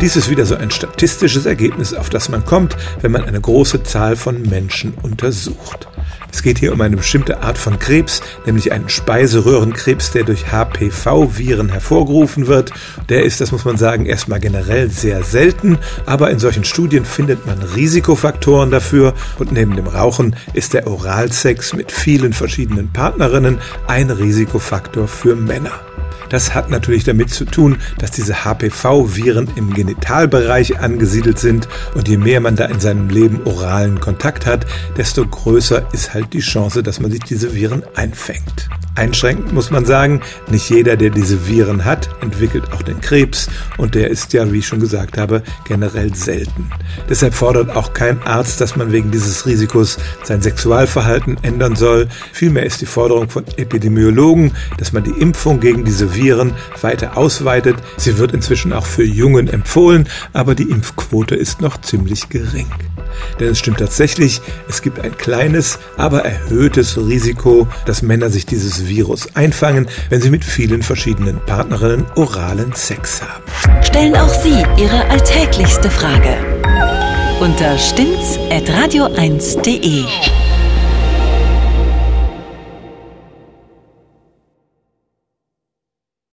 Dies ist wieder so ein statistisches Ergebnis, auf das man kommt, wenn man eine große Zahl von Menschen untersucht. Es geht hier um eine bestimmte Art von Krebs, nämlich einen Speiseröhrenkrebs, der durch HPV-Viren hervorgerufen wird. Der ist, das muss man sagen, erstmal generell sehr selten, aber in solchen Studien findet man Risikofaktoren dafür und neben dem Rauchen ist der Oralsex mit vielen verschiedenen Partnerinnen ein Risikofaktor für Männer. Das hat natürlich damit zu tun, dass diese HPV-Viren im Genitalbereich angesiedelt sind und je mehr man da in seinem Leben oralen Kontakt hat, desto größer ist halt die Chance, dass man sich diese Viren einfängt. Einschränkend muss man sagen, nicht jeder, der diese Viren hat, entwickelt auch den Krebs und der ist ja, wie ich schon gesagt habe, generell selten. Deshalb fordert auch kein Arzt, dass man wegen dieses Risikos sein Sexualverhalten ändern soll. Vielmehr ist die Forderung von Epidemiologen, dass man die Impfung gegen diese Viren weiter ausweitet. Sie wird inzwischen auch für Jungen empfohlen, aber die Impfquote ist noch ziemlich gering. Denn es stimmt tatsächlich, es gibt ein kleines, aber erhöhtes Risiko, dass Männer sich dieses Virus einfangen, wenn sie mit vielen verschiedenen Partnerinnen oralen Sex haben. Stellen auch Sie Ihre alltäglichste Frage unter stimmtz.radio1.de.